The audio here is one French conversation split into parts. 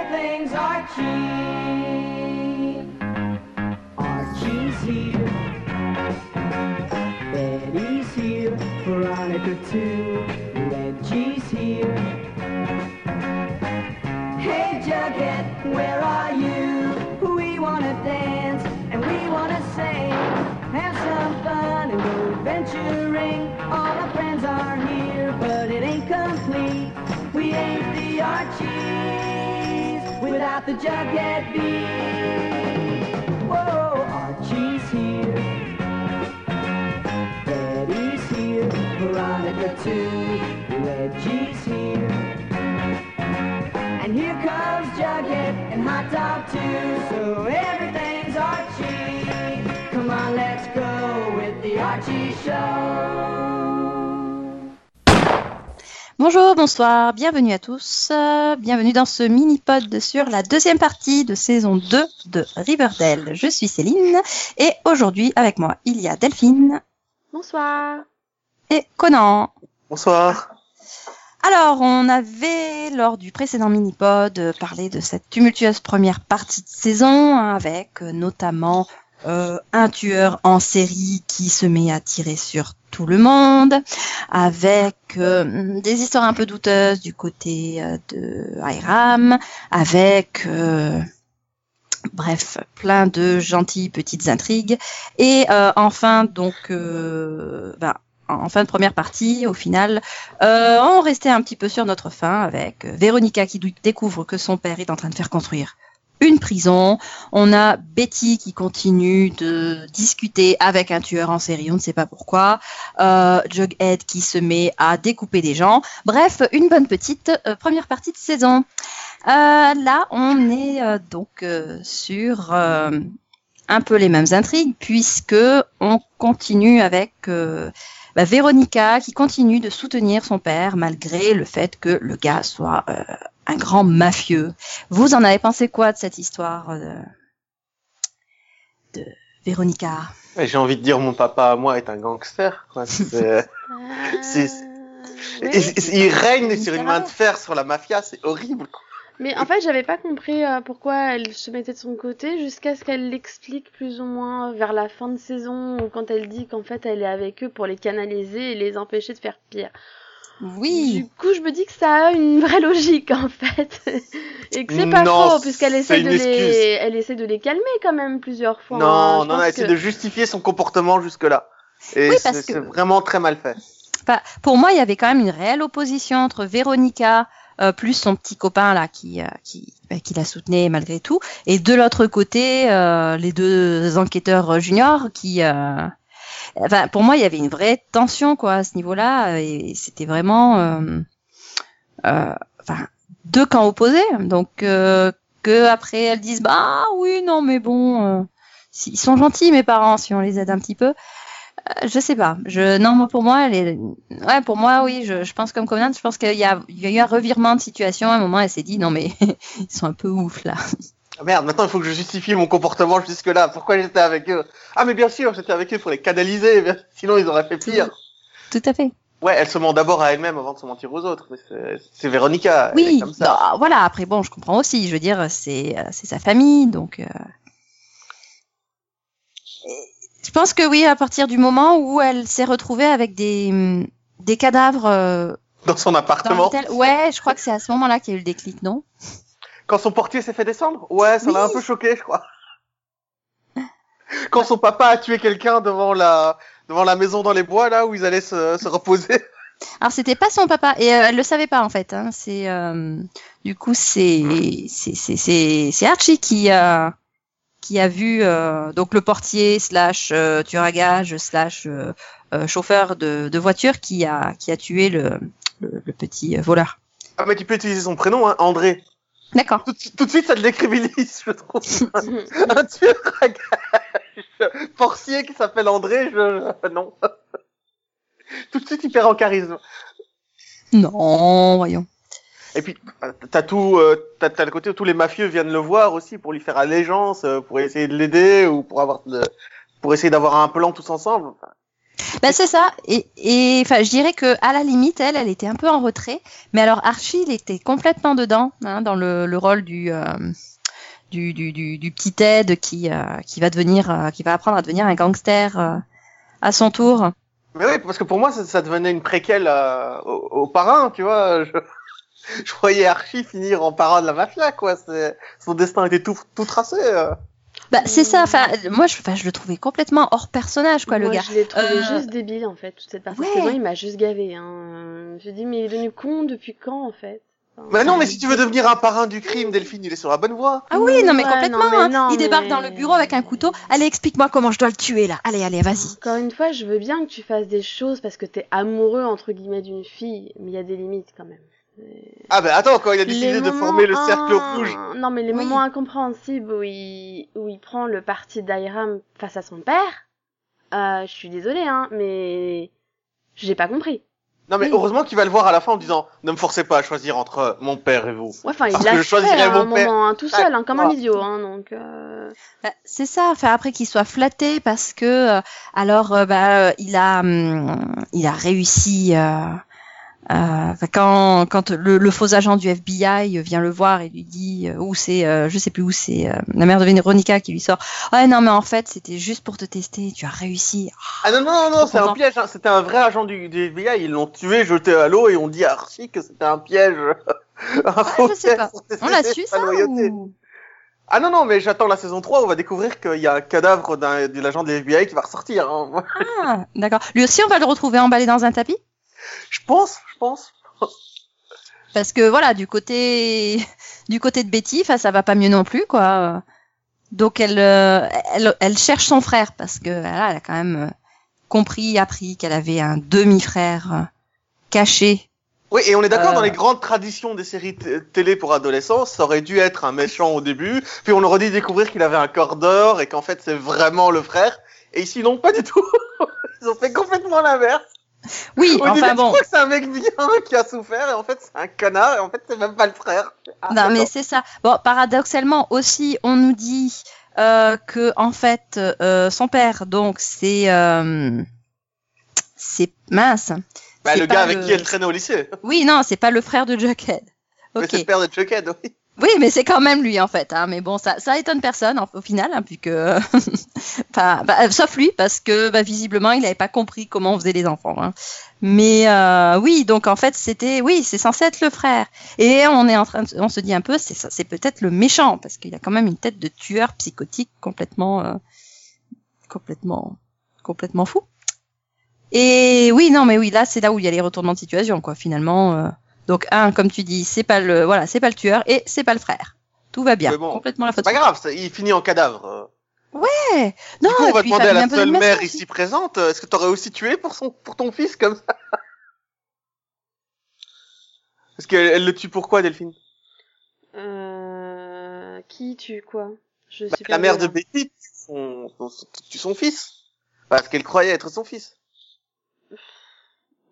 everything's Archie. Archie's here. Betty's here. Veronica too. Reggie's here. Hey Jughead, where are you? We wanna dance and we wanna sing. Have some fun and go adventuring. All our friends are here, but it ain't complete. We ain't the without the Jughead Bee. Whoa, Archie's here. Betty's here. Veronica too. Reggie's here. And here comes Jughead and Hot Dog too. So everything's Archie. Come on, let's go with the Archie Show. Bonjour, bonsoir, bienvenue à tous. euh, bienvenue dans ce mini-pod sur la deuxième partie de saison 2 de Riverdale. Je suis Céline et aujourd'hui avec moi il y a Delphine Bonsoir. et Conan. Bonsoir. Alors, on avait, lors du précédent mini-pod, euh, parlé de cette tumultueuse première partie de saison, hein, avec euh, notamment euh, un tueur en série qui se met à tirer sur tout le monde, avec euh, des histoires un peu douteuses du côté euh, de Hiram, avec... euh, Bref, plein de gentilles petites intrigues. Et enfin, donc, ben, en fin de première partie, au final, euh, on restait un petit peu sur notre fin avec Véronica qui découvre que son père est en train de faire construire une prison. On a Betty qui continue de discuter avec un tueur en série, on ne sait pas pourquoi. Euh, Jughead qui se met à découper des gens. Bref, une bonne petite euh, première partie de saison. Euh, là, on est donc sur un peu les mêmes intrigues puisque on continue avec bah, Véronica qui continue de soutenir son père malgré le fait que le gars soit un grand mafieux. Vous en avez pensé quoi de cette histoire euh, de Véronica? J'ai envie de dire mon papa à moi est un gangster. Quoi. C'est- C'est- Euh, et- il règne sur une main de fer sur la mafia, c'est horrible. Mais en fait, j'avais pas compris euh, pourquoi elle se mettait de son côté jusqu'à ce qu'elle l'explique plus ou moins vers la fin de saison ou quand elle dit qu'en fait elle est avec eux pour les canaliser et les empêcher de faire pire. Du Oui, coup, je me dis que ça a une vraie logique en fait et que c'est pas Non, faux puisqu'elle essaie de les elle essaie de les calmer quand même plusieurs fois. hein. non, Je non, elle essaie que- de justifier son comportement jusque-là. Et Oui, c'est parce que- c'est vraiment très mal fait. Enfin, pour moi, il y avait quand même une réelle opposition entre Véronica euh, plus son petit copain là qui euh, qui, bah, qui la soutenait malgré tout, et de l'autre côté euh, les deux enquêteurs juniors qui, euh, enfin, pour moi, il y avait une vraie tension quoi à ce niveau-là, et c'était vraiment, euh, euh, enfin, deux camps opposés. Donc euh, que après elles disent bah oui non mais bon, euh, ils sont gentils mes parents si on les aide un petit peu. Euh, Je sais pas. Je non, moi pour moi, elle est ouais pour moi oui. Je, je pense comme Conan. Je pense qu'il y a y a eu un revirement de situation. À un moment, elle s'est dit non mais ils sont un peu ouf là. Ah, merde, maintenant il faut que je justifie mon comportement jusque-là. Pourquoi j'étais avec eux? Ah mais bien sûr, j'étais avec eux pour les canaliser, sinon ils auraient fait pire. Tout à fait. Ouais, elle se ment d'abord à elle-même avant de se mentir aux autres. c'est- Véronica, elle est Oui. comme ça. voilà. Après bon, je comprends aussi. Je veux dire, c'est euh, sa famille, donc. euh, Je pense que oui, à partir du moment où elle s'est retrouvée avec des des cadavres euh, Dans son appartement. Ouais, je crois que c'est à ce moment-là qu'il y a eu le déclic, non? Quand son portier s'est fait descendre? Ouais, ça l'a Oui. un peu choqué, je crois. Quand son papa a tué quelqu'un devant la devant la maison dans les bois là où ils allaient se, se reposer. Alors c'était pas son papa et euh, elle le savait pas en fait. Hein. C'est euh, du coup c'est c'est c'est c'est c'est Archie qui a qui a vu euh, donc le portier slash euh, tueur à gage slash euh, euh, chauffeur de, de voiture qui a qui a tué le le, le petit euh, voleur. Ah mais tu peux utiliser son prénom, hein, André. D'accord. Tout, de suite- tout de suite ça le décribilise, je trouve. un tueur à gage, portier qui s'appelle André, je, je- non. Tout de suite il perd en charisme. Non, voyons. Et puis t'as tout, euh, t'as t'as le côté où tous les mafieux viennent le voir aussi pour lui faire allégeance, euh, pour essayer de l'aider ou pour avoir, de- pour essayer d'avoir un plan tous ensemble. Enfin, Bah c'est ça. Et et je dirais que à la limite, elle, elle était un peu en retrait. Mais alors Archie, il était complètement dedans, hein, dans le, le rôle du, euh, du, du du du petit Ted qui euh, qui va devenir, euh, qui va apprendre à devenir un gangster euh, à son tour. Mais oui, parce que pour moi, ça, devenait une préquelle euh, au, au parrain, tu vois. Je, je voyais Archie finir en parrain de la mafia, quoi. C'est, son destin était tout, tout tracé. Bah c'est ça. Enfin, moi, je, enfin, je le trouvais complètement hors personnage, quoi, le Moi, gars. je l'ai trouvé Euh, juste débile en fait, toute cette partie. Ouais. Parce que moi, il m'a juste gavé. Hein. Je dis, mais il est devenu con depuis quand en fait? Enfin, Mais non, mais si tu veux devenir un parrain du crime, Delphine, il est sur la bonne voie. Ah oui, non mais Ouais, complètement. non, mais hein. il débarque mais- dans le bureau avec un couteau. Allez, explique-moi comment je dois le tuer là. Allez, allez, vas-y. Encore une fois, je veux bien que tu fasses des choses parce que t'es amoureux entre guillemets d'une fille, mais il y a des limites quand même. Ah ben attends, quand il a décidé Les de moments former le cercle rouge. Non, mais les Oui. moments incompréhensibles où il, où il prend le parti d'Airam face à son père, euh, je suis désolée, hein, mais j'ai pas compris. Non mais Oui. heureusement qu'il va le voir à la fin en disant ne me forcez pas à choisir entre euh, mon père et vous. Ouais, enfin, il Parce l'a que je fait à un mon père. moment, hein, tout seul, hein, comme un idiot, hein, donc. Euh... Bah, c'est ça. Enfin après qu'il soit flatté parce que euh, alors euh, bah euh, il a hum, il a réussi. Euh, euh, quand quand le, le faux agent du FBI vient le voir et lui dit euh, où c'est euh, je sais plus où c'est euh, la mère de Véronica qui lui sort ouais non mais en fait c'était juste pour te tester tu as réussi Ah non non non, c'est un piège. hein. C'était un vrai agent du, du FBI. Ils l'ont tué, jeté à l'eau et on dit à Archie que c'était un piège. un faux je sais pas. on l'a su ça ou... Ah non non mais j'attends la saison 3 où on va découvrir qu'il y a un cadavre d'un de l'agent de l'FBI qui va ressortir. hein. ah d'accord lui aussi on va le retrouver emballé dans un tapis? Je pense, je pense. Parce que voilà, du côté du côté de Betty, ça va pas mieux non plus, quoi. Donc elle euh, elle, elle cherche son frère parce que voilà, elle a quand même euh, compris, appris qu'elle avait un demi-frère euh, caché. Oui, et on est d'accord Euh. dans les grandes traditions des séries télé pour adolescents, ça aurait dû être un méchant au début, puis on aurait dû découvrir qu'il avait un corps d'or et qu'en fait c'est vraiment le frère. Et ici non, pas du tout. Ils ont fait complètement l'inverse. Oui, Au enfin début, bon. crois que c'est un mec bien qui a souffert et en fait c'est un connard et en fait c'est même pas le frère. Ah, Non, mais c'est ça. Bon, paradoxalement aussi, on nous dit euh, que en fait, euh, son père, donc c'est euh, c'est mince. Bah, le gars avec le- qui elle traînait au lycée. Oui, non, c'est pas le frère de Jughead. Mais c'est le père de Chuckhead, oui. Oui, mais c'est quand même lui en fait. Hein. Mais bon, ça, ça étonne personne en- au final, hein, puisque, bah, euh, sauf lui, parce que bah, visiblement, il n'avait pas compris comment on faisait les enfants. Hein. Mais euh, oui, donc en fait, c'était, oui, c'est censé être le frère. Et on est en train, de, on se dit un peu, c'est c'est peut-être le méchant, parce qu'il a quand même une tête de tueur psychotique complètement, euh, complètement, complètement fou. Et oui, non, mais oui, là, c'est là où il y a les retournements de situation, quoi. Finalement. euh, donc un, comme tu dis, c'est pas le voilà, c'est pas le tueur et c'est pas le frère. Tout va bien, Mais bon, complètement la C'est faute. pas grave, ça- il finit en cadavre. Ouais. Non, du coup, on va demander à la seule mère aussi. ici présente, euh, est-ce que t'aurais aussi tué pour son, pour ton fils comme ça? Est-ce qu'elle elle le tue pourquoi, Delphine? Euh... Qui tue quoi? Je Bah, suis La mère de. Betty tue son, son, tue son fils. Parce qu'elle croyait être son fils.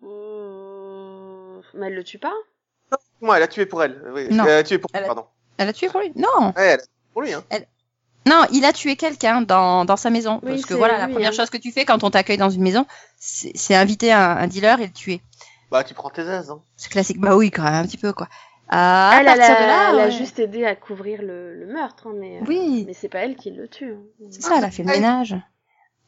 Euh, Mais elle le tue pas Moi, elle a tué pour elle. Oui, Non. Elle a tué pour Elle a- pardon. Elle a tué pour lui Non, Ouais, elle a tué pour lui, hein. non, il a tué quelqu'un dans dans sa maison. Oui, parce que voilà, la première hein. chose que tu fais quand on t'accueille dans une maison, c'est inviter un, un dealer et le tuer. Bah, tu prends tes aises, hein. C'est classique. Bah oui, quand même un petit peu quoi. Euh, à Elle, elle, partir a, de là, elle a juste aidé à couvrir le, le meurtre, hein, mais, euh, Oui, mais c'est pas elle qui le tue. hein. c'est ça, elle a fait le Ah, ménage.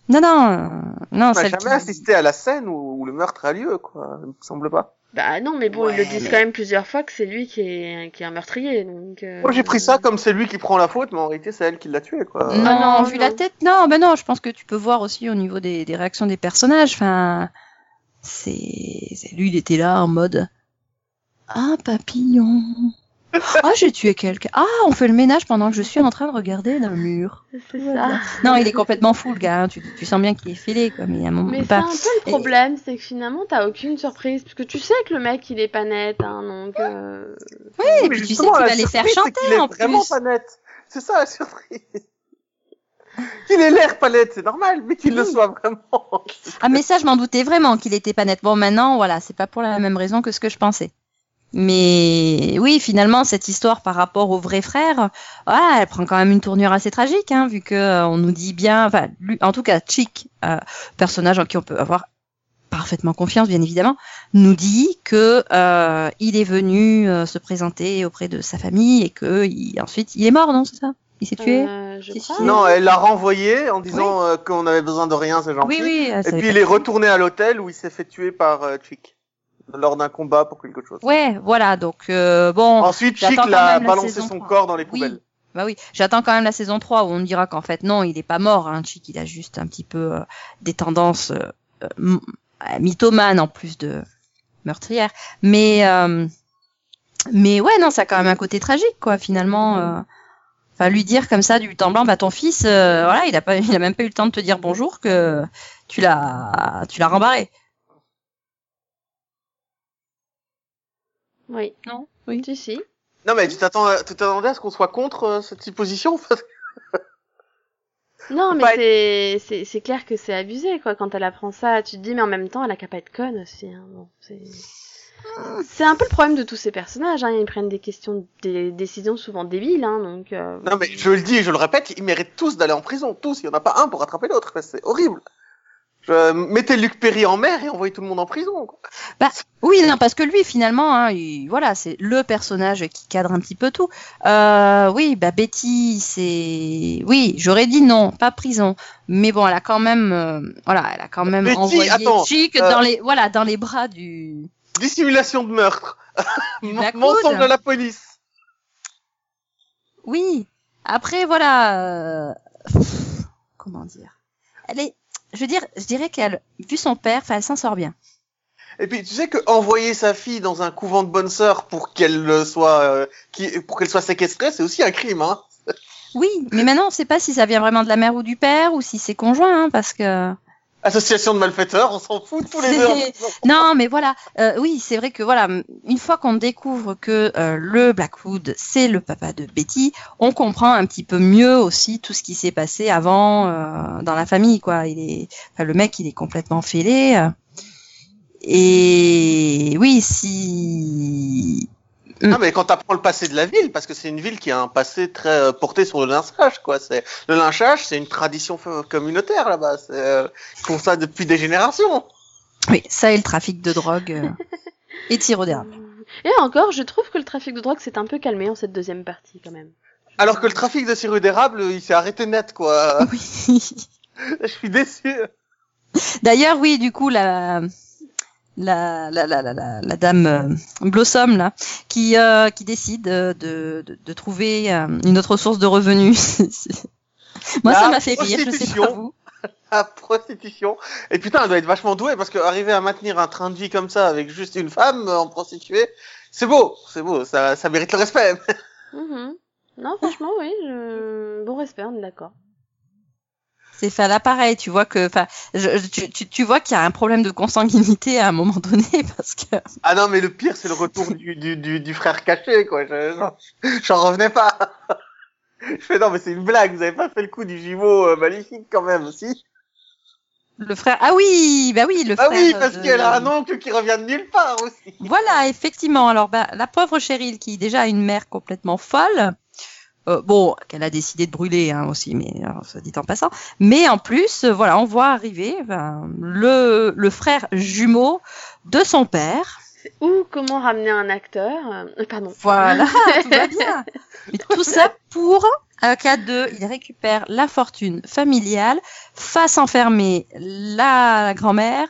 Non, non, non, On n'a jamais qui... assisté à la scène où, où le meurtre a lieu, quoi. Il me semble pas. Bah non, mais bon, ils le disent mais- quand même plusieurs fois que c'est lui qui est, qui est un meurtrier, donc... euh, Moi, j'ai pris ça comme c'est lui qui prend la faute, mais en réalité, c'est elle qui l'a tué, quoi. Non, Ah non, vu non. la tête, non, ben non, je pense que tu peux voir aussi au niveau des, des réactions des personnages. Enfin, c'est, c'est- lui, il était là en mode, ah papillon, ah j'ai tué quelqu'un, ah on fait le ménage pendant que je suis en train de regarder dans le mur. C'est ça. Non, il est complètement fou le gars. hein. Tu, tu sens bien qu'il est quoi. Mais à un moment Mais c'est pas. un peu le Et- problème, c'est que finalement t'as aucune surprise, parce que tu sais que le mec il est pas net, hein, donc... euh, Oui, et Mais puis tu sais qu'il va les faire chanter est en vraiment plus. pas net. C'est ça la surprise. Qu'il ait l'air pas net, c'est normal, mais qu'il le soit vraiment. Ah mais ça, je m'en doutais vraiment qu'il était pas net. Bon, maintenant, voilà, c'est pas pour la même raison que ce que je pensais. Mais oui, finalement, cette histoire par rapport au vrai frère, voilà, elle prend quand même une tournure assez tragique, hein, vu que euh, on nous dit bien, enfin, lui, en tout cas, Chick, euh, personnage en qui on peut avoir parfaitement confiance, bien évidemment, nous dit que euh, il est venu euh, se présenter auprès de sa famille et que il, ensuite il est mort, non, c'est ça? Il s'est tué? Euh, je crois. Non, elle l'a renvoyé en disant euh, qu'on avait besoin de rien, c'est gentil. Oui, oui. Et puis il est retourné à l'hôtel où il s'est fait tuer par euh, Chick lors d'un combat pour quelque chose. Ouais, voilà. Donc euh, bon. Ensuite, quand l'a balancé son 3. corps dans les Oui. poubelles. Bah oui, j'attends quand même la saison 3 où on me dira qu'en fait non, il est pas mort, hein, Chick, il a juste un petit peu euh, des tendances euh, euh, mythomanes en plus de meurtrières. Mais euh, mais ouais, non, ça a quand même un côté tragique quoi finalement. Enfin, lui dire comme ça du en blanc, bah ton fils, euh, voilà, il a pas, il a même pas eu le temps de te dire bonjour que tu l'as, tu l'as rembarré. Oui. Non? Oui. Si, si. Non mais tu tu t'attendais à ce qu'on soit contre euh, cette supposition Non, mais c'est, clair que c'est abusé, quoi. Quand elle apprend ça, tu te dis, mais en même temps, elle a qu'à pas être conne aussi. Hein. Bon, c'est... c'est un peu le problème de tous ces personnages. Hein. Ils prennent des questions, des décisions souvent débiles. Hein, donc, euh, Non mais je le dis et je le répète, ils méritent tous d'aller en prison, tous. Il y en a pas un pour rattraper l'autre. C'est horrible. Je... Mettez Luc Perry en mer et envoyez tout le monde en prison. quoi. Oui, non, parce que lui, finalement, hein, il- voilà, c'est le personnage qui cadre un petit peu tout. Euh, oui, bah Betty, c'est, oui, j'aurais dit non, pas prison, mais bon, elle a quand même, euh, voilà, elle a quand même Betty, envoyé attends, Chick euh, dans les, voilà, dans les bras du. Dissimulation de meurtre. Mensonge à la police. Oui. Après, voilà, euh, comment dire, elle est, je veux dire, je dirais qu'elle, vu son père, elle s'en sort bien. Et puis tu sais que envoyer sa fille dans un couvent de bonnes sœurs pour qu'elle soit, euh, qui... pour qu'elle soit séquestrée, c'est aussi un crime. Hein. Oui, mais maintenant, on ne sait pas si ça vient vraiment de la mère ou du père ou si c'est conjoint, hein, parce que. Association de malfaiteurs, on s'en fout tous les prison. Non, mais voilà, euh, oui, c'est vrai que voilà, une fois qu'on découvre que euh, le Blackwood c'est le papa de Betty, on comprend un petit peu mieux aussi tout ce qui s'est passé avant euh, dans la famille, quoi. Il est, enfin, le mec, il est complètement fêlé. et oui, si Non mais quand t'apprends le passé de la ville, parce que c'est une ville qui a un passé très euh, porté sur le lynchage, quoi. C'est le lynchage, c'est une tradition communautaire là-bas. C'est, euh, Ils font ça depuis des générations. oui, ça et le trafic de drogue euh, et tir au dérapage. Et encore, je trouve que le trafic de drogue s'est un peu calmé en cette deuxième partie, quand même. Alors que le trafic de sirop d'érable, il s'est arrêté net, quoi. Oui. Je suis déçu. D'ailleurs, oui, du coup, la la la la la, dame euh, Blossom là, qui euh, qui décide euh, de de, de trouver euh, une autre source de revenus. Moi, La ça m'a fait rire. Je sais prostitution. pas vous. La prostitution. Et putain, elle doit être vachement douée parce que arriver à maintenir un train de vie comme ça avec juste une femme en prostituée, c'est beau, c'est beau, ça, ça mérite le respect. Mhm. Non, franchement, oui, je... bon respect, on est d'accord. C'est fait là pareil. Tu vois que, enfin, tu, tu, tu vois qu'il y a un problème de consanguinité à un moment donné parce que Ah non, mais le pire, c'est le retour du, du, du, du frère caché, quoi. Je- J'en revenais pas. Je fais non, mais c'est une blague. Vous avez pas fait le coup du jumeau euh, maléfique quand même, aussi. le frère. Ah oui, bah oui, le Ah frère. oui, parce de- qu'elle a un oncle qui revient de nulle part aussi. Voilà, effectivement. Alors, bah, la pauvre Cheryl, qui déjà a une mère complètement folle, euh, bon, qu'elle a décidé de brûler hein, aussi, mais ça dit en passant. Mais en plus, euh, voilà, on voit arriver ben, le, le frère jumeau de son père. Ou comment ramener un acteur. euh, pardon. Voilà, tout va bien. Mais tout ça pour un cas de, il récupère la fortune familiale, fasse enfermer la, grand-mère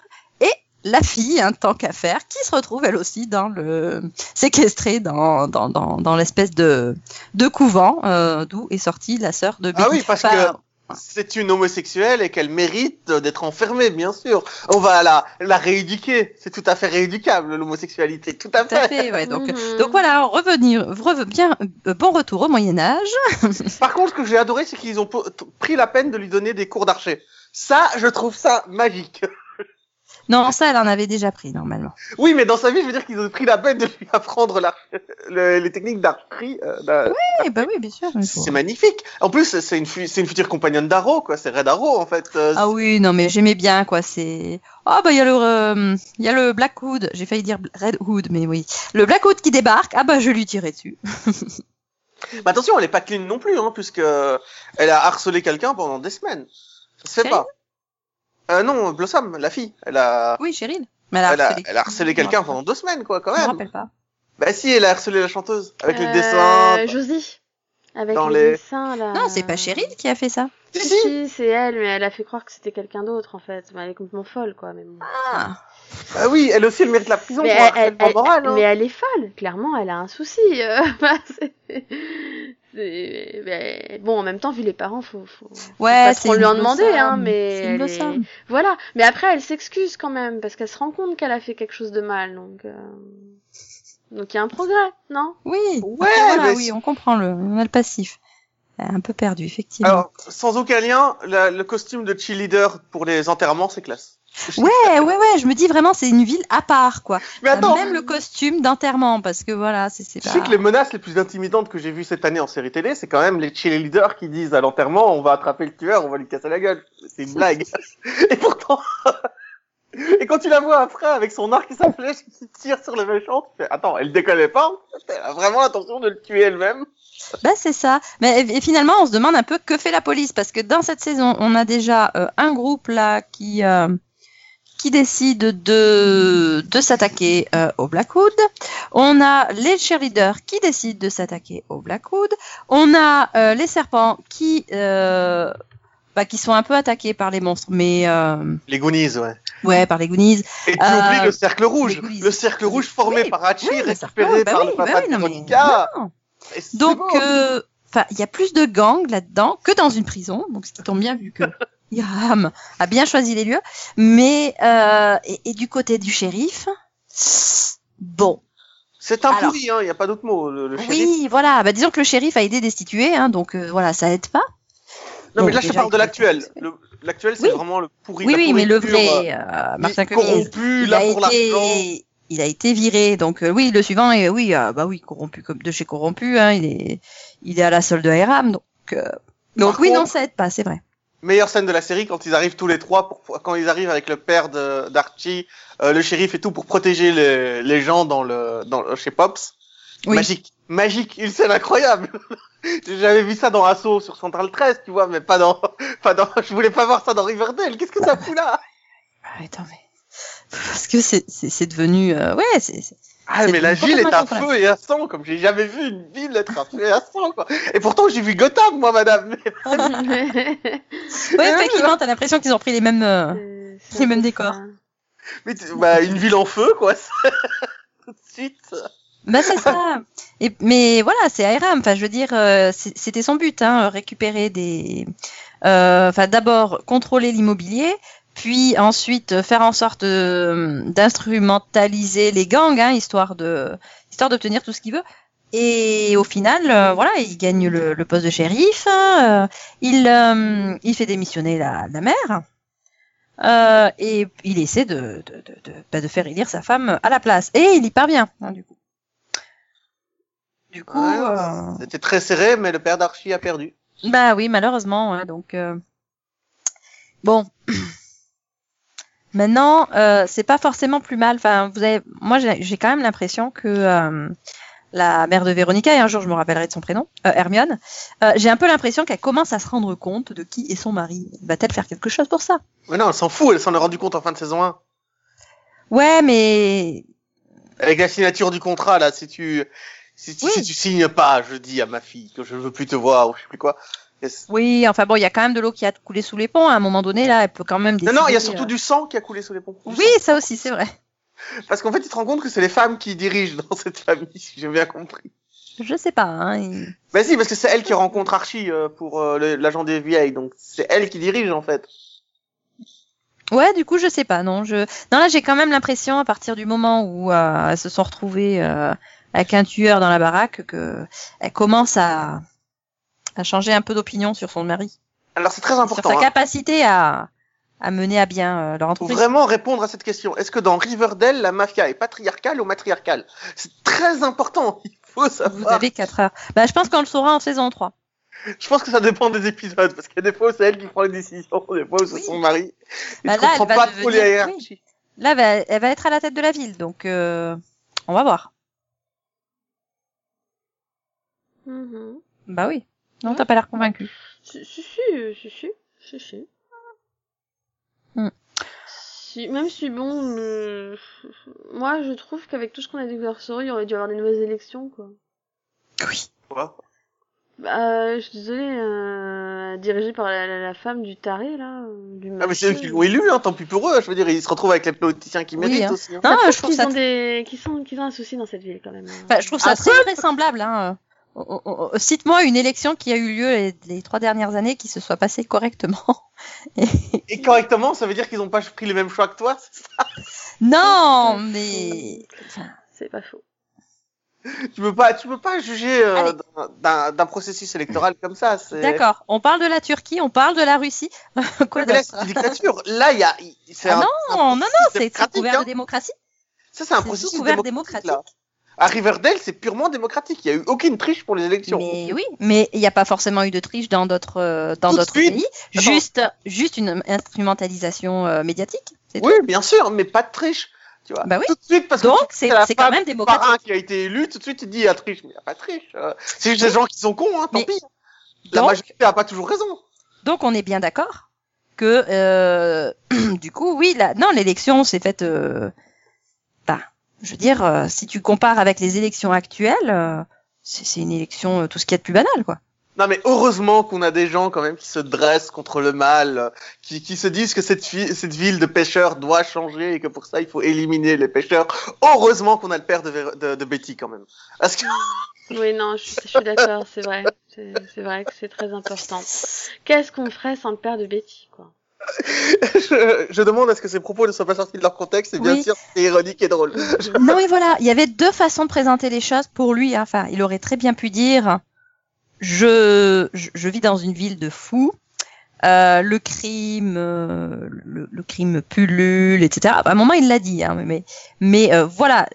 la fille, hein, tant qu'à faire, qui se retrouve elle aussi dans le séquestrée dans dans dans, dans l'espèce de de couvent euh, d'où est sortie la sœur de Betty. Ah oui, parce Enfin, que c'est une homosexuelle et qu'elle mérite d'être enfermée, bien sûr. On va la, la rééduquer. C'est tout à fait rééducable, l'homosexualité. Tout à tout à fait. fait, ouais. Donc, Mhm. donc voilà, revenir, rev- bien, euh, bon retour au Moyen Âge. Par contre, ce que j'ai adoré, c'est qu'ils ont pris la peine de lui donner des cours d'archer. Ça, je trouve ça magique. Non, ça, elle en avait déjà pris, normalement. Oui, mais dans sa vie, je veux dire qu'ils ont pris la peine de lui apprendre la... le- les techniques d'archerie. euh, Eh bah oui, bien sûr. C'est magnifique. En plus, c'est une, fu- c'est une future compagnonne d'Arrow, quoi. C'est Red Arrow, en fait. Euh, Ah oui, non, mais j'aimais bien, quoi. C'est. Ah bah il y a le, euh, y a le Black Hood. J'ai failli dire Red Hood, mais oui. Le Black Hood qui débarque. Ah bah je lui tirais dessus. Mais attention, elle est pas clean non plus, hein, puisque elle a harcelé quelqu'un pendant des semaines. Ça se fait pas. Euh, non, Blossom, la fille. Elle a, Oui, Cheryl. Mais elle a elle harcelé. quelqu'un pendant deux semaines, quoi, quand Je me même. rappelle pas. Bah si, elle a harcelé la chanteuse avec les Euh, dessins. Josie. Avec Dans les, les- dessins, là. Non, c'est pas Cheryl qui a fait ça. Si, Si, c'est elle, mais elle a fait croire que c'était quelqu'un d'autre, en fait. Bah, elle est complètement folle, quoi. Mais, bon. Ah. Bah oui, elle aussi, elle mérite la prison mais, pour elle. Hein. mais elle est folle. Clairement, elle a un souci. euh, mais bon, en même temps, vu les parents, faut, faut, faut Ouais, pas c'est trop lui en demander, hein, mais est- voilà. Mais après, elle s'excuse quand même parce qu'elle se rend compte qu'elle a fait quelque chose de mal, donc. euh, Donc il y a un progrès, non? Oui. Ouais, Après, voilà, mais oui, on comprend le, on a le passif. Un peu perdu, effectivement. Alors, sans aucun lien, la- le costume de cheerleader pour les enterrements, c'est classe. Ouais, ouais, ouais. Je me dis vraiment, c'est une ville à part, quoi. Mais Euh, attends, Même le costume d'enterrement, parce que voilà, c'est pas. sais que les menaces les plus intimidantes que j'ai vues cette année en série télé, c'est quand même les cheerleaders qui disent à l'enterrement, on va attraper le tueur, on va lui casser la gueule. C'est une blague. Et pourtant, et quand tu la vois après avec son arc et sa flèche qui tire sur le méchant, tu fais, attends, elle décollait pas? Elle a vraiment l'intention de le tuer elle-même. Bah c'est ça. Mais et finalement, on se demande un peu que fait la police parce que dans cette saison, on a déjà euh, un groupe là qui euh, qui décide de de s'attaquer euh, au Blackwood. On a les cheerleaders qui décident de s'attaquer au Blackwood. On a euh, les serpents qui euh, bah, qui sont un peu attaqués par les monstres, mais euh, Les Goonies, ouais. ouais par les Goonies. Et tu oublies le cercle rouge. Le cercle rouge formé Oui, par Hachi, oui, le récupéré bah par oui, le bah papa oui, non, mais- Donc, enfin, il y a plus de gangs là-dedans que dans une prison, donc ce qui tombe bien vu que Hiram a bien choisi les lieux. Mais euh, et, et du côté du shérif, bon, C'est un pourri, hein, il n'y a pas d'autre mot. Le, le shérif. oui, voilà. Bah, disons que le shérif a été destitué, hein, donc euh, voilà, ça aide pas. Non, mais là, je parle de l'actuel. L'actuel, c'est Oui. vraiment le pourri. Oui, oui, mais le vrai euh, Martin il- Cummings, corrompu, là a pour l'argent. il a été viré. Donc euh, oui, le suivant est, oui, euh, bah oui, corrompu comme de chez corrompu. Hein, il est, il est à la solde de Hiram, donc. euh, donc Par oui, contre- non, ça aide pas, c'est vrai. Meilleure scène de la série quand ils arrivent tous les trois, pour, quand ils arrivent avec le père de- d'Archie, euh, le shérif et tout pour protéger les, les gens dans le, dans, chez Pops. Oui. Magique, magique, une scène incroyable. J'avais vu ça dans Assaut sur Central 13, tu vois, mais pas dans, pas dans, je voulais pas voir ça dans Riverdale. Qu'est-ce que ça fout là? Ah, Attends, mais parce que c'est devenu euh, ouais c'est- Ah, C'est mais la ville est à feu et à sang, comme j'ai jamais vu une ville être à feu et à sang, quoi. Et pourtant, j'ai vu Gotham, moi, madame. ouais effectivement t'as l'impression qu'ils ont pris les mêmes euh, Les mêmes décors. ça. Mais bah, une ville en feu, quoi. Tout de suite. bah c'est ça et mais voilà c'est Hiram enfin je veux dire euh, c'était son but hein récupérer des euh, enfin d'abord contrôler l'immobilier puis ensuite euh, faire en sorte euh, d'instrumentaliser les gangs hein, histoire de histoire d'obtenir tout ce qu'il veut et au final euh, voilà il gagne le, le poste de shérif hein, euh, il euh, il fait démissionner la, la mère euh, et il essaie de de, de, de, bah, de faire élire sa femme à la place et il y parvient hein, du coup du coup Ouais, C'était très serré, mais le père d'Archie a perdu. bah oui, malheureusement. ouais, donc euh, bon, maintenant euh, c'est pas forcément plus mal. Enfin, vous avez, moi j'ai quand même l'impression que euh, la mère de Véronica et un jour je me rappellerai de son prénom, euh, Hermione. euh, j'ai un peu l'impression qu'elle commence à se rendre compte de qui est son mari. Va-t-elle faire quelque chose pour ça? Mais non, elle s'en fout, elle s'en est rendu compte en fin de saison 1. Ouais, mais Avec la signature du contrat, là, si tu, si tu, Oui. si tu signes pas, je dis à ma fille que je ne veux plus te voir, ou je sais plus quoi. Oui, enfin bon, il y a quand même de l'eau qui a coulé sous les ponts. À un moment donné, là, elle peut quand même. Non, non, il y a décider, surtout euh, du sang qui a coulé sous les ponts. Du Oui, sang. ça aussi, c'est vrai. Parce qu'en fait, tu te rends compte que c'est les femmes qui dirigent dans cette famille, si j'ai bien compris. Je sais pas. Hein, il- Bah si, parce que c'est elle qui rencontre Archie euh, pour euh, l'agent des vieilles, donc c'est elle qui dirige en fait. Ouais, du coup, je sais pas. Non, je. Non, là, j'ai quand même l'impression, à partir du moment où elles se sont retrouvées avec un tueur dans la baraque, que elle commence à à changer un peu d'opinion sur son mari, Alors c'est très sur important. sa hein. capacité à à mener à bien euh, leur Faut entreprise. vraiment répondre à cette question. Est-ce que dans Riverdale, la mafia est patriarcale ou matriarcale? C'est très important. Il faut Vous savoir. avez 4 heures. Bah, je pense qu'on le saura en saison 3. Je pense que ça dépend des épisodes, parce qu'il y a des fois où c'est elle qui prend les décisions, des fois où c'est Oui. son mari. Et Bah là, elle va pas devenir- trop les hiérarchies. Là, bah, elle va être à la tête de la ville, donc euh, on va voir. Mhm. Bah oui. Non, Ouais. t'as pas l'air convaincu. Si, si, si, si, si, si, si. Hmm. Si, même si bon, euh, moi je trouve qu'avec tout ce qu'on a découvert sur eux, il aurait dû y avoir des nouvelles élections, quoi. Oui. Quoi? Bah, je suis désolée, euh, dirigée par la, la, la femme du taré, là, euh, du Ah, mais c'est eux qui l'ont élu, hein, tant pis pour eux. Je veux dire, ils se retrouvent avec les politiciens qui Oui, méritent hein. aussi. hein. Non, Ça je trouve qu'ils ça, ont des, qu'ils sont, qu'ils ont un souci dans cette ville, quand même. hein. enfin, je trouve ça Après- très vraisemblable. Hein. Oh, oh, oh, Cite-moi une élection qui a eu lieu les, les trois dernières années qui se soit passée correctement. Et correctement, ça veut dire qu'ils n'ont pas pris les mêmes choix que toi c'est ça? Non, mais enfin, C'est pas faux. Tu peux pas, tu peux pas juger euh, d'un- processus électoral comme ça. d'accord. On parle de la Turquie, on parle de la Russie. Quoi Mais là, d'autre? c'est une dictature. Là, il y a, Ah un, non, un non, non, processus c'est démocratique, couvert hein. de démocratie. Ça, c'est un processus couvert démocratique. démocratique. Là. À Riverdale, c'est purement démocratique. Il y a eu aucune triche pour les élections. Mais oui, mais il n'y a pas forcément eu de triche dans d'autres euh, dans d'autres pays. Attends. Juste juste une instrumentalisation euh, médiatique. Oui, bien sûr, mais pas de triche. Tu vois. Bah oui. Tout de suite, parce Donc, que c'est- quand même démocratique. parrain qui a été élu, tout de suite, tu dis il y a triche. Mais il n'y a pas de triche. Euh, C'est juste des gens qui sont cons, hein, tant Mais- pis. La Donc- majorité a pas toujours raison. Donc on est bien d'accord que euh, du coup oui la non l'élection s'est faite bah je veux dire euh, si tu compares avec les élections actuelles euh, c'est c'est une élection euh, tout ce qu'il y a de plus banal quoi. Non, mais heureusement qu'on a des gens quand même qui se dressent contre le mal, euh, qui, qui se disent que cette, cette ville de pêcheurs doit changer et que pour ça il faut éliminer les pêcheurs. Heureusement qu'on a le père de, de, de Betty quand même. Parce que Oui, non, je, je suis d'accord, c'est vrai. C'est c'est vrai que c'est très important. Qu'est-ce qu'on ferait sans le père de Betty, quoi? je, je demande à ce que ces propos ne soient pas sortis de leur contexte et bien Oui. sûr c'est ironique et drôle. non mais voilà il y avait deux façons de présenter les choses pour lui hein. enfin il aurait très bien pu dire je je, je vis dans une ville de fous euh, le crime, euh, le, le crime pullule, etc. À un moment, il l'a dit, hein, mais mais euh, voilà,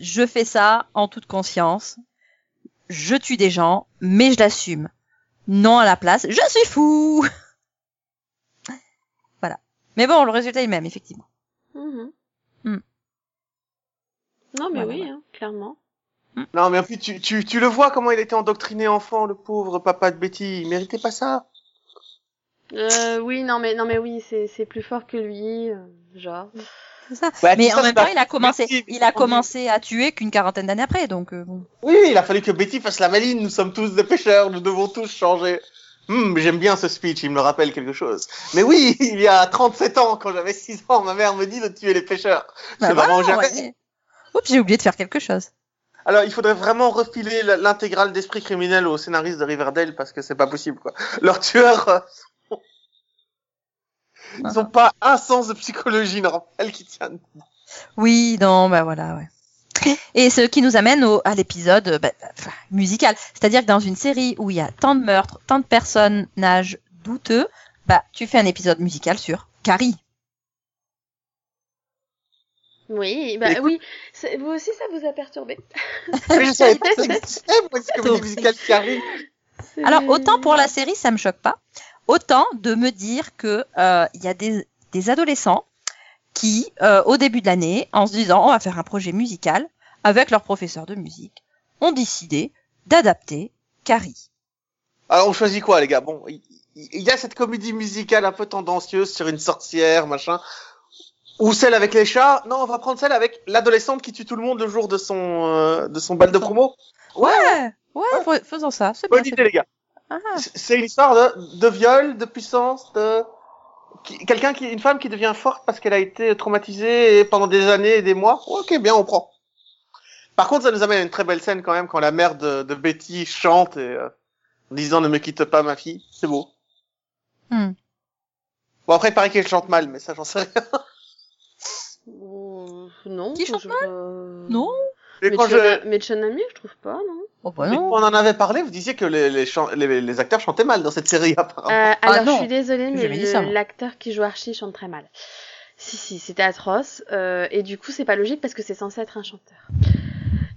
je fais ça en toute conscience. Je tue des gens, mais je l'assume. Non à la place, je suis fou. Mais bon, le résultat est le même, effectivement. Mhm. Hmm. Non, mais Voilà, oui, voilà. hein, clairement. Non mais en plus tu, tu, tu le vois comment il était endoctriné enfant, le pauvre papa de Betty. Il méritait pas ça. Euh, oui, non, mais non, mais oui, c'est plus fort que lui, euh, genre. C'est ça. Ouais, mais en ça, même c'est temps, il a commencé, il a commencé à tuer qu'une quarantaine d'années après, donc euh, bon. Oui, il a fallu que Betty fasse la maline. Nous sommes tous des pêcheurs, nous devons tous changer. Hmm, j'aime bien ce speech, il me rappelle quelque chose. Mais oui, il y a 37 ans, quand j'avais 6 ans, ma mère me dit de tuer les pêcheurs. Bah C'est vraiment jamais. ouais. Oups, j'ai oublié de faire quelque chose. Alors, il faudrait vraiment refiler l'intégrale d'esprit criminel aux scénaristes de Riverdale parce que c'est pas possible, quoi. Leurs tueurs, euh, sont- ils ont pas un sens de psychologie normale qui tienne. Oui, non, bah voilà, ouais. Et ce qui nous amène au, à l'épisode euh, bah, musical. C'est-à-dire que dans une série où il y a tant de meurtres, tant de personnages douteux, bah tu fais un épisode musical sur Carrie. Oui, bah Écoute- oui. Vous aussi, ça vous a perturbé. Je savais pas que ça existait, moi, Alors autant pour la série, ça me choque pas, autant de me dire que euh, il y a des, des adolescents qui, euh, au début de l'année, en se disant on va faire un projet musical avec leur professeur de musique, ont décidé d'adapter Carrie. Alors, on choisit quoi, les gars? Bon, il y a cette comédie musicale un peu tendancieuse sur une sorcière, machin. Ou celle avec les chats? Non, on va prendre celle avec l'adolescente qui tue tout le monde le jour de son, euh, de son bal de promo. Ouais, ouais, fais- faisons ça. C'est. Bonne idée, les gars. Ah. C'est- une histoire de, de viol, de puissance, de quelqu'un qui, une femme qui devient forte parce qu'elle a été traumatisée pendant des années et des mois. Ok, bien, on prend. Par contre, ça nous amène à une très belle scène quand même quand la mère de, de Betty chante et, euh, en disant ne me quitte pas ma fille. C'est beau. Hmm. Bon après, il paraît qu'elle chante mal, mais ça j'en sais rien. Euh, non. Qui chante je- euh, Non Mais Mais quand je, mais Tsunami, je trouve pas, non Oh bah mais quand non. on en avait parlé, vous disiez que les, les, chan- les, les acteurs chantaient mal dans cette série, apparemment. Euh, Ah alors, non, je suis désolée, mais l'acteur qui joue Archie chante très mal. Si, si, c'était atroce. euh, et du coup, c'est pas logique parce que c'est censé être un chanteur.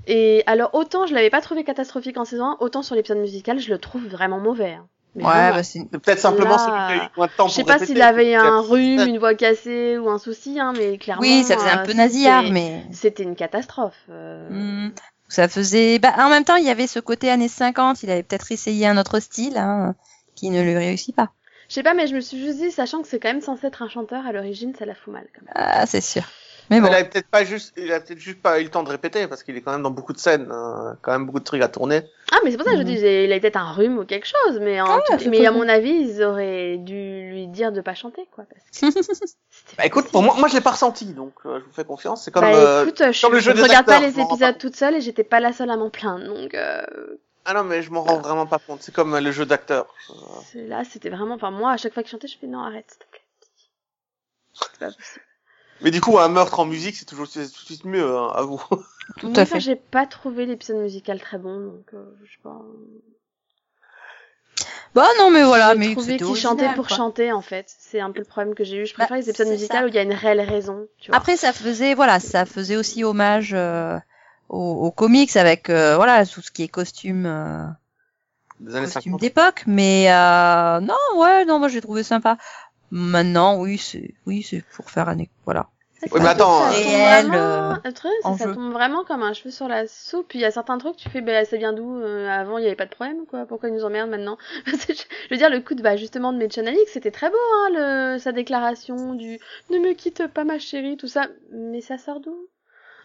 Et alors, autant je l'avais pas trouvé catastrophique en saison 1, autant sur l'épisode musical, je le trouve vraiment mauvais. hein. Mais Ouais, bah c'est. Peut-être simplement Là, celui qui a eu moins de temps Je sais pas s'il avait un rhume, une voix cassée ou un souci, hein, mais clairement. Oui, ça faisait un euh, peu nasillard, c'était- mais. C'était une catastrophe. euh. Hmm, Ça faisait. Bah, en même temps, il y avait ce côté années 50. Il avait peut-être essayé un autre style, hein, qui ne lui réussit pas. Je sais pas, mais je me suis juste dit, sachant que c'est quand même censé être un chanteur, à l'origine, ça la fout mal. Quand même. Ah, c'est sûr. Mais bon. Il avait peut-être pas juste, il a peut-être juste pas eu le temps de répéter parce qu'il est quand même dans beaucoup de scènes, hein, quand même beaucoup de trucs à tourner. Ah, mais c'est pour ça que je Mhm. dis, il a peut-être un rhume ou quelque chose, mais, en Ah, tout- mais à mon avis, ils auraient dû lui dire de pas chanter, quoi. Parce que c'était Bah écoute, pour moi, moi je l'ai pas ressenti, donc euh, je vous fais confiance. C'est comme, bah euh, écoute, je, comme le jeu je des regarde pas acteurs, les je m'en rends épisodes pas toute seule et j'étais pas la seule à m'en plaindre, donc euh, ah non mais je m'en rends vraiment pas compte. C'est comme le jeu d'acteur. Là, c'était vraiment, enfin moi, à chaque fois que je chantais, je fais non, arrête, s'il te plaît. C'est pas possible. Mais du coup, un meurtre en musique, c'est toujours tout de suite mieux, hein, à vous. Tout à fait. J'ai pas trouvé l'épisode musical très bon, donc euh, je sais pas. Bah non, mais voilà. J'ai Mais trouvé qu'il chantait pour quoi. chanter en fait. C'est un peu le problème que j'ai eu. Je Bah, préfère les épisodes musicaux ça. où il y a une réelle raison. Tu vois. Après, ça faisait, voilà, ça faisait aussi hommage euh, aux, aux comics avec, euh, voilà, tout ce qui est costume, euh, Des années costume 50. d'époque. Mais euh, non, ouais, non, moi j'ai trouvé sympa. Maintenant, oui, c'est, oui, c'est pour faire un, voilà. Oui, mais ça attends, tombe euh, vraiment- réel, euh, Le truc, c'est en que ça tombe vraiment comme un cheveu sur la soupe. Puis il y a certains trucs, tu fais, bah, ça vient d'où Euh, Avant, il n'y avait pas de problème, quoi. Pourquoi ils nous emmerdent maintenant? Je veux dire, le coup de, bah, justement, de Alix, c'était très beau, hein, le, sa déclaration du ne me quitte pas, ma chérie, tout ça. Mais ça sort d'où?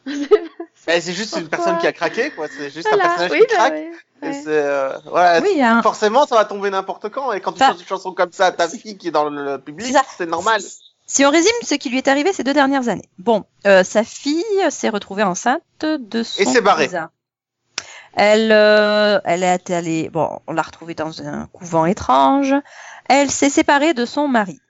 c'est juste une personne qui a craqué, quoi. C'est juste un personnage oui, qui bah, craque. ouais, Et ouais. euh, voilà, Oui, forcément, ça va tomber n'importe quand. Et quand tu Enfin, chantes une chanson comme ça à ta fille qui est dans le public, c'est normal. Si on résume ce qui lui est arrivé ces deux dernières années. Bon, euh, sa fille s'est retrouvée enceinte de son Et s'est barrée. cousin. Elle, euh, elle est allée, bon, on l'a retrouvée dans un couvent étrange. Elle s'est séparée de son mari.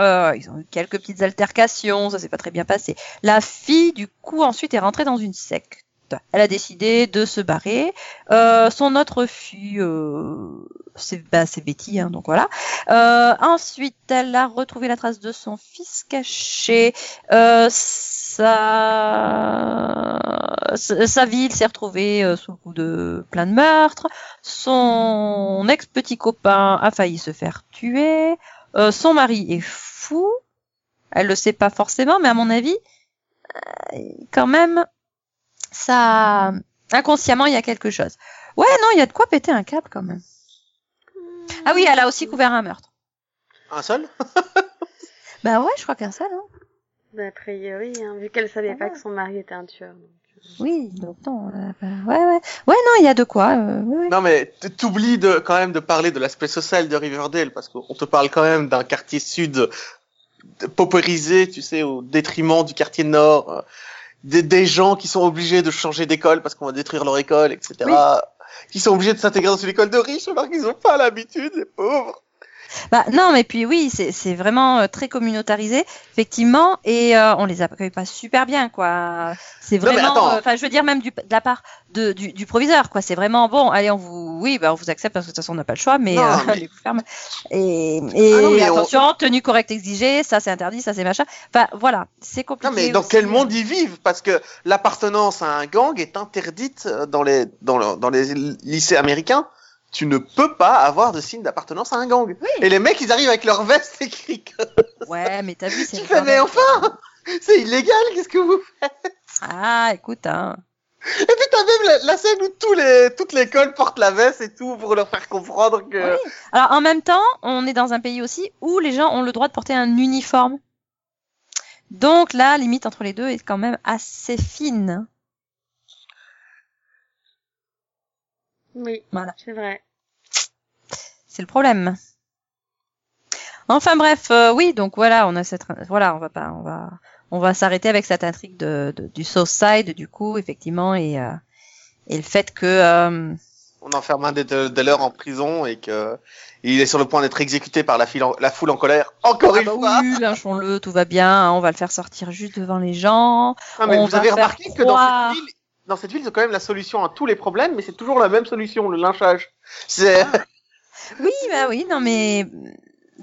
Euh, ils ont eu quelques petites altercations, ça s'est pas très bien passé. La fille, du coup, ensuite est rentrée dans une secte. Elle a décidé de se barrer. Euh, son autre fille, euh, c'est bah, Betty, hein, donc voilà. Euh, ensuite, elle a retrouvé la trace de son fils caché. Euh, sa... sa sa ville s'est retrouvée euh, sous le coup de plein de meurtres. Son ex-petit copain a failli se faire tuer. Euh, son mari est fou. Elle le sait pas forcément, mais à mon avis, euh, quand même, ça, inconsciemment, il y a quelque chose. Ouais, non, il y a de quoi péter un câble quand même. Ah oui, elle a aussi couvert un meurtre. Un seul? Bah ouais, je crois qu'un seul. Hein. Bah, a priori, hein, vu qu'elle savait Ah pas que son mari était un tueur. donc. Oui, donc non. euh, ouais, ouais. Ouais, non, il y a de quoi. Euh, ouais. Non mais t'oublies de quand même de parler de l'aspect social de Riverdale parce qu'on te parle quand même d'un quartier sud paupérisé, tu sais, au détriment du quartier nord, euh, des, des gens qui sont obligés de changer d'école parce qu'on va détruire leur école, etc. Oui. Qui sont obligés de s'intégrer dans une école de riches alors qu'ils n'ont pas l'habitude, les pauvres. Bah non, mais puis oui, c'est vraiment euh, très communautarisé, effectivement, et euh, on les accueille pas super bien, quoi. C'est vraiment, euh, enfin, je veux dire même du, de la part de, du, du proviseur, quoi. C'est vraiment bon. Allez, on vous, oui, bah on vous accepte parce que de toute façon on n'a pas le choix, mais, Non, euh, mais- allez, vous ferme. Et, et Ah non, mais on- attention, tenue correcte exigée, ça c'est interdit, ça c'est machin. Enfin voilà, c'est compliqué. Non mais dans aussi. quel monde ils vivent? Parce que l'appartenance à un gang est interdite euh, dans les dans, le- dans les lycées américains. Tu ne peux pas avoir de signe d'appartenance à un gang. Et les mecs, ils arrivent avec leur veste écrit. Ouais, mais t'as vu, c'est. Tu fais mais enfin, c'est illégal. Qu'est-ce que vous Ah, écoute, hein. Et puis t'as même la, la scène où tous les, toute l'école porte la veste et tout pour leur faire comprendre que. Oui. Alors en même temps, on est dans un pays aussi où les gens ont le droit de porter un uniforme. Donc la limite entre les deux est quand même assez fine. Oui, Voilà. c'est vrai. C'est le problème. Enfin bref, euh, oui, donc voilà, on a cette, voilà, on va pas, on va, on va s'arrêter avec cette intrigue de, de- du South Side du coup, effectivement, et euh, et le fait que euh, On enferme un des de, de leurs en prison et que il est sur le point d'être exécuté par la, file en- la foule en colère. Encore ah une bah fois. oui, lynchons-le, tout va bien, hein, on va le faire sortir juste devant les gens. Non, mais on vous va avez remarqué que dans cette ville, dans cette ville, ils ont quand même la solution à tous les problèmes, mais c'est toujours la même solution, le lynchage. C'est, Oui, bah oui, non mais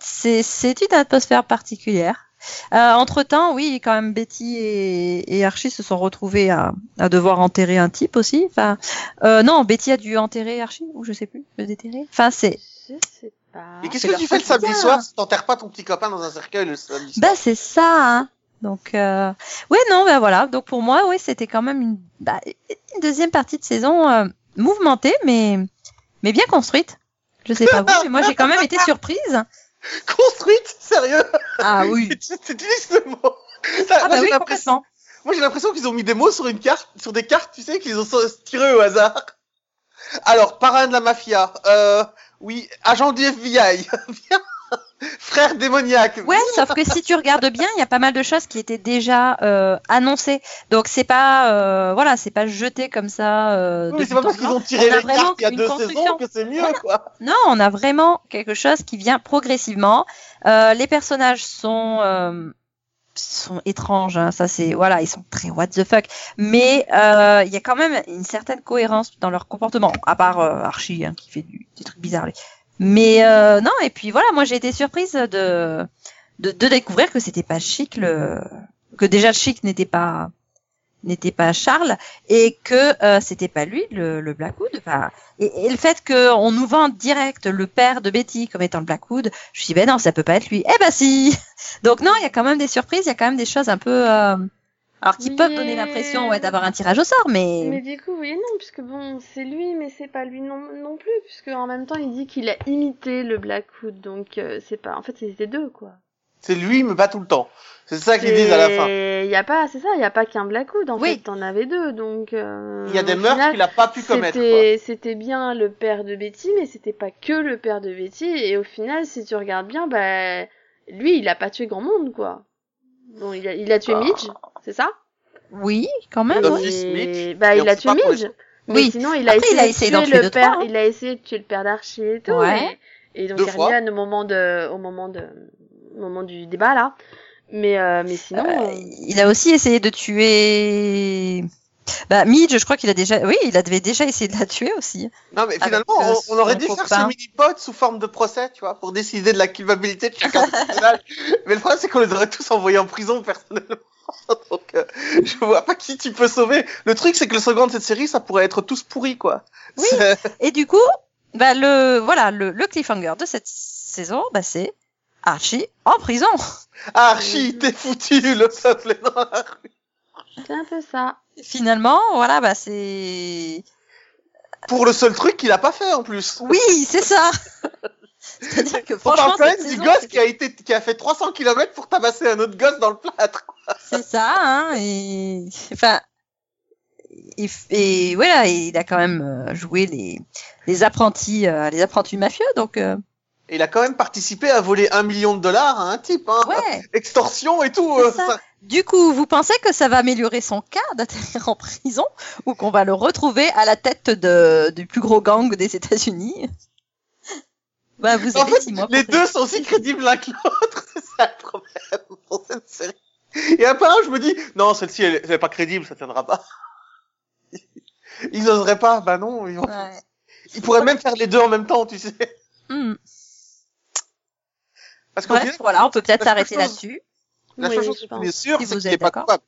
c'est c'est une atmosphère particulière. Euh, entre temps, oui, quand même Betty et, et Archie se sont retrouvés à, à devoir enterrer un type aussi. Enfin, euh, non, Betty a dû enterrer Archie ou je sais plus, le déterrer. Enfin, c'est Je sais pas. et qu'est-ce c'est que tu fais le samedi soir si t'enterres pas ton petit copain dans un cercueil le samedi soir? bah c'est ça. Hein. Donc euh... ouais, non, bah voilà. Donc pour moi, oui, c'était quand même une, bah, une deuxième partie de saison euh, mouvementée, mais mais bien construite. Je sais pas vous, mais moi j'ai quand même été surprise. Construite? Sérieux? Ah oui. Tu utilises ce mot. Ça, Ah bah oui, complètement. moi, j'ai l'impression qu'ils ont mis des mots sur une carte, sur des cartes, tu sais, qu'ils ont tiré au hasard. Alors, parrain de la mafia, euh, oui, agent du FBI, bien, frère démoniaque. Ouais, sauf que si tu regardes bien, il y a pas mal de choses qui étaient déjà euh, annoncées. Donc c'est pas euh, voilà, c'est pas jeté comme ça. Euh, Oui, c'est pas parce qu'ils ont tiré On les cartes il y a deux saisons que c'est mieux, Voilà. quoi. Non, on a vraiment quelque chose qui vient progressivement. Euh, les personnages sont euh, sont étranges, hein, ça c'est voilà, ils sont très what the fuck. Mais euh, il y a quand même une certaine cohérence dans leur comportement, à part euh, Archie hein, qui fait du, des trucs bizarres. lui. Mais euh, non, et puis voilà, moi j'ai été surprise de de, découvrir que c'était pas chic le que déjà chic n'était pas n'était pas Charles et que euh, c'était pas lui le, le Blackwood. Enfin, et, et le fait qu'on nous vende direct le père de Betty comme étant le Blackwood, je me suis dit ben non, ça peut pas être lui. Eh ben si. Donc non, il y a quand même des surprises, il y a quand même des choses un peu euh, alors qui Oui. peuvent donner l'impression ouais d'avoir un tirage au sort, mais, Mais du coup, oui et non, puisque bon, c'est lui, mais c'est pas lui non, non plus, puisque en même temps, il dit qu'il a imité le Blackwood, donc euh, c'est pas. En fait, c'était deux, quoi. C'est lui, mais pas tout le temps. C'est ça qu'ils disent à la fin. Il y a pas, c'est ça, il y a pas qu'un Blackwood, en Oui. fait, t'en avais deux, donc. euh, Il y a des meurtres qu'il a pas pu commettre, c'était bien le père de Betty, mais c'était pas que le père de Betty. Et au final, si tu regardes bien, bah, lui, il a pas tué grand monde, quoi. Bon, il a, il a tué Bah. Midge, c'est ça? Oui, quand même. Et- Midge, Bah, et il a tué Midge. Mais Oui. sinon, il a Après, essayé, il a de essayé tuer d'en tuer le deux, père, trois, hein. il a essayé de tuer le père d'Archie et tout. Ouais. Et, et donc, Deux Hermione, fois. au moment de, au moment de, au moment du débat, là. Mais, euh, mais sinon, Euh, euh, il a aussi essayé de tuer. Bah, Midge, je crois qu'il a déjà, oui, il avait déjà essayé de la tuer aussi. Non, mais finalement, on, on aurait dû faire ce mini-pod sous forme de procès, tu vois, pour décider de la culpabilité de chacun des personnages. Mais le problème, c'est qu'on les aurait tous envoyés en prison, personnellement. Donc, euh, je vois pas qui tu peux sauver. Le truc, c'est que le second de cette série, ça pourrait être tous pourris, quoi. Oui. Et du coup, bah, le, voilà, le, le cliffhanger de cette saison, bah, c'est Archie en prison. Archie, t'es foutu, le peuple est dans la rue. c'est un peu ça. Finalement, voilà, bah, c'est, Pour le seul truc qu'il a pas fait, en plus. oui, c'est ça. C'est-à-dire que On franchement, parle quand même du gosse qui a été, qui a fait 300 km pour tabasser un autre gosse dans le plâtre. c'est ça, hein, et, enfin, et, et voilà, et il a quand même euh, joué les, les apprentis, euh, les apprentis mafieux, donc, euh, il a quand même participé à voler un million de dollars à un type, hein. ouais. Extorsion et tout. Euh, ça. ça- Du coup, vous pensez que ça va améliorer son cas d'atterrir en prison ou qu'on va le retrouver à la tête de, du plus gros gang des États-Unis? Bah, vous En avez fait, six mois. les deux sont aussi crédibles l'un que l'autre, c'est ça le problème dans cette série. Et à part, je me dis, non, celle-ci, elle, elle est pas crédible, ça tiendra pas. Ils oseraient pas, bah non, ils, vont- Ouais. ils pourraient même faire les deux en même temps, tu sais. Hmm. Parce qu'au Bref, final, voilà, on peut peut-être s'arrêter là-dessus. la seule je chose qu'on est sûr, Si c'est vous qu'il êtes est pas d'accord. coupable.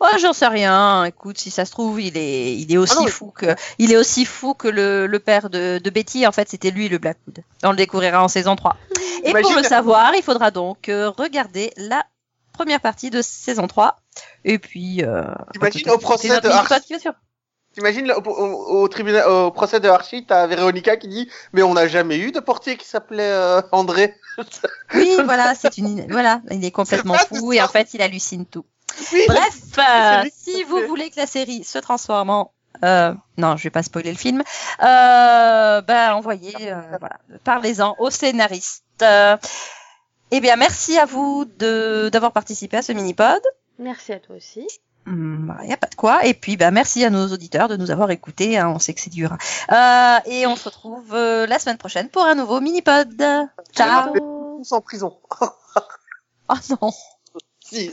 Oh, j'en sais rien. Écoute, si ça se trouve, il est, il est aussi Ah non, fou que, il est aussi fou que le, le père de, de Betty. En fait, c'était lui le Blackwood. On le découvrira en saison 3. Et pour Imagine- le savoir, il faudra donc euh, regarder la première partie de saison 3. Et puis, euh, T'imagines peut-être au procès de T'imagines au, au, au tribunal, au procès de Archie, t'as Véronica qui dit, mais on n'a jamais eu de portier qui s'appelait euh, André. Oui, voilà, c'est une, voilà, il est complètement fou et en fait, il hallucine tout. Oui, Bref, euh, si vous voulez que la série se transforme en euh, non, je vais pas spoiler le film. Euh, ben envoyez, euh, voilà, parlez-en au scénariste. Euh, eh bien, merci à vous de d'avoir participé à ce mini-pod. Merci à toi aussi. Mm, bah, Il n'y a pas de quoi. Et puis, bah, merci à nos auditeurs de nous avoir écoutés. Hein, on sait que c'est dur. Euh, et on se retrouve euh, la semaine prochaine pour un nouveau mini-pod. Ciao. Ah, en prison. oh non. Si.